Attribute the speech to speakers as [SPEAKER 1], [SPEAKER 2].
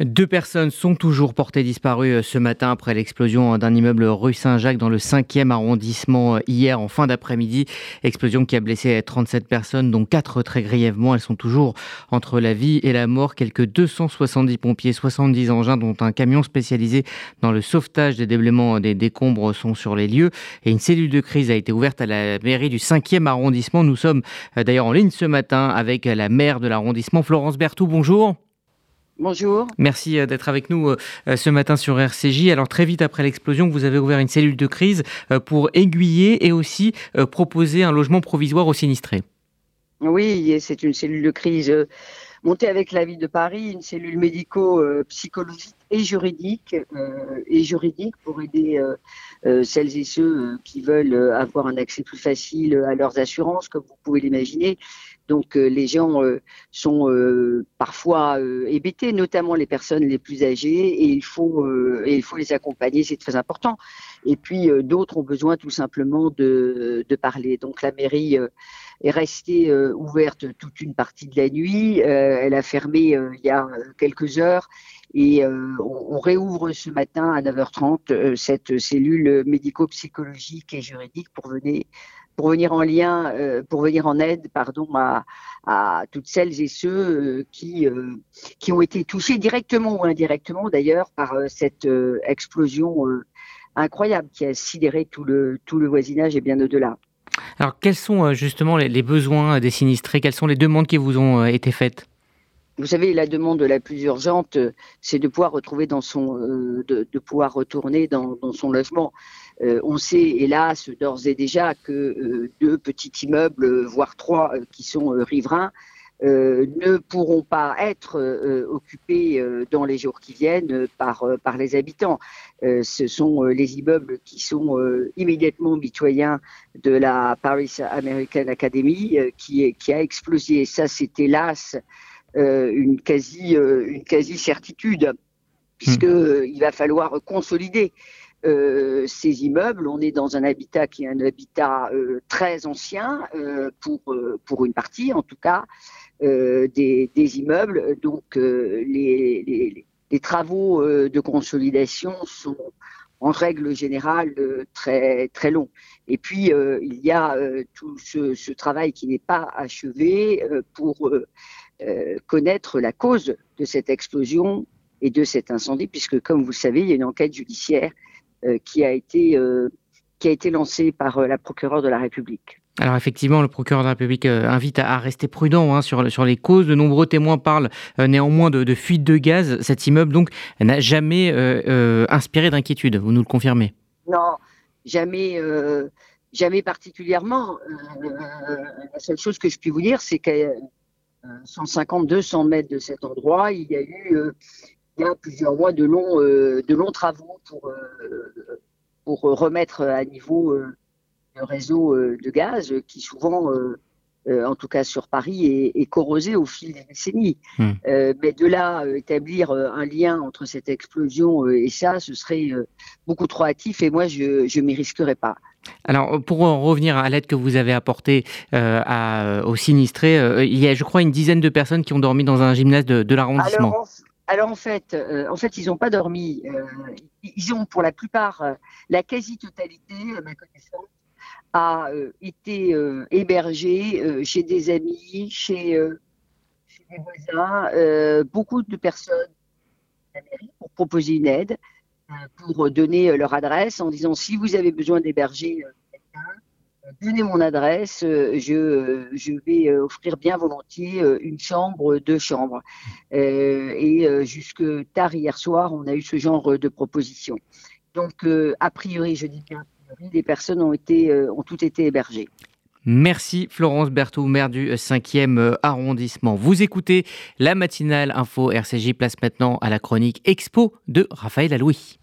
[SPEAKER 1] Deux personnes sont toujours portées disparues euh, ce matin après l'explosion d'un immeuble rue Saint-Jacques dans le 5e arrondissement euh, hier en fin d'après-midi. Explosion qui a blessé 37 personnes, dont 4 très grièvement. Elles sont toujours entre la vie et la mort. Quelques 270 pompiers, 70 engins, dont un camion spécialisé dans le sauvetage des déblaiements des décombres sont sur les lieux. Et une cellule de crise a été ouverte à la mairie du 5e arrondissement. Nous sommes euh, d'ailleurs en ligne ce matin avec la maire de l'arrondissement, Florence Berthoud. Bonjour.
[SPEAKER 2] Bonjour.
[SPEAKER 1] Merci euh, d'être avec nous euh, ce matin sur RCJ. Alors très vite après l'explosion, vous avez ouvert une cellule de crise euh, pour aiguiller et aussi proposer un logement provisoire aux sinistrés.
[SPEAKER 2] Oui, c'est une cellule de crise montée avec la ville de Paris, une cellule médico-psychologique et juridique, et juridique pour aider celles et ceux qui veulent avoir un accès plus facile à leurs assurances, comme vous pouvez l'imaginer. Donc euh, les gens euh, sont euh, parfois hébétés, notamment les personnes les plus âgées, et il faut les accompagner, c'est très important. Et puis d'autres ont besoin tout simplement de parler. Donc la mairie est restée ouverte toute une partie de la nuit. elle a fermé il y a quelques heures et on, réouvre ce matin à 9h30 cette cellule médico-psychologique et juridique pour venir en lien, euh, pour venir en aide, pardon, à, toutes celles et ceux euh, qui euh, qui ont été touchés directement ou indirectement d'ailleurs par cette explosion incroyable qui a sidéré tout le tout le voisinage et bien au-delà.
[SPEAKER 1] Alors, quels sont justement les, besoins des sinistrés? Quelles sont les demandes qui vous ont été faites?
[SPEAKER 2] Vous savez, la demande la plus urgente, c'est de pouvoir retrouver dans son, de, de, pouvoir retourner dans, son logement. Euh, on sait, hélas, d'ores et déjà que euh, deux petits immeubles, voire trois, euh, qui sont riverains, ne pourront pas être occupés dans les jours qui viennent par, par les habitants. ce sont les immeubles qui sont immédiatement mitoyens de la Paris American Academy qui, qui a explosé. Ça, c'est hélas une quasi une quasi certitude puisque hmm. il va falloir consolider euh, ces immeubles. On est dans un habitat qui est un habitat euh, très ancien euh, pour pour une partie, en tout cas, des, des, immeubles. Donc les, les, les, travaux de consolidation sont en règle générale très très longs. Et puis il y a tout ce, ce, travail qui n'est pas achevé pour connaître la cause de cette explosion et de cet incendie, puisque comme vous le savez, il y a une enquête judiciaire euh, qui a été euh, qui a été lancé par euh, la procureure de la République.
[SPEAKER 1] Alors effectivement, le procureur de la République invite à, rester prudent hein, sur, sur les causes. De nombreux témoins parlent néanmoins de, de fuite de gaz. Cet immeuble donc n'a jamais inspiré d'inquiétude. Vous nous le confirmez?
[SPEAKER 2] Non, jamais, jamais particulièrement. la seule chose que je puis vous dire, c'est qu'à 150-200 mètres de cet endroit, il y a eu il y a plusieurs mois de longs, euh, travaux pour, euh, remettre à niveau euh, le réseau de gaz qui souvent, en tout cas sur Paris, est, corrosé au fil des décennies. Hmm. mais de là, établir un lien entre cette explosion et ça, ce serait beaucoup trop hâtif et moi, je ne m'y risquerais pas.
[SPEAKER 1] Alors, pour en revenir à l'aide que vous avez apportée à, aux sinistrés, il y a, je crois, une dizaine de personnes qui ont dormi dans un gymnase de, de l'arrondissement.
[SPEAKER 2] Alors en fait, euh, en fait, ils n'ont pas dormi. Euh, ils ont pour la plupart, euh, la quasi-totalité, à ma connaissance, a été hébergée chez des amis, chez, des voisins, beaucoup de personnes pour proposer une aide, pour donner leur adresse en disant si vous avez besoin d'héberger quelqu'un, donnez mon adresse, euh, je, euh, je vais euh, offrir bien volontiers une chambre, deux chambres. et jusque tard hier soir, on a eu ce genre de proposition. Donc, a priori, je dis bien, les personnes ont, été, ont toutes été hébergées.
[SPEAKER 1] Merci Florence Berthoud, maire du 5e arrondissement. Vous écoutez la matinale info RCJ, place maintenant à la chronique Expo de Raphaël Alouis.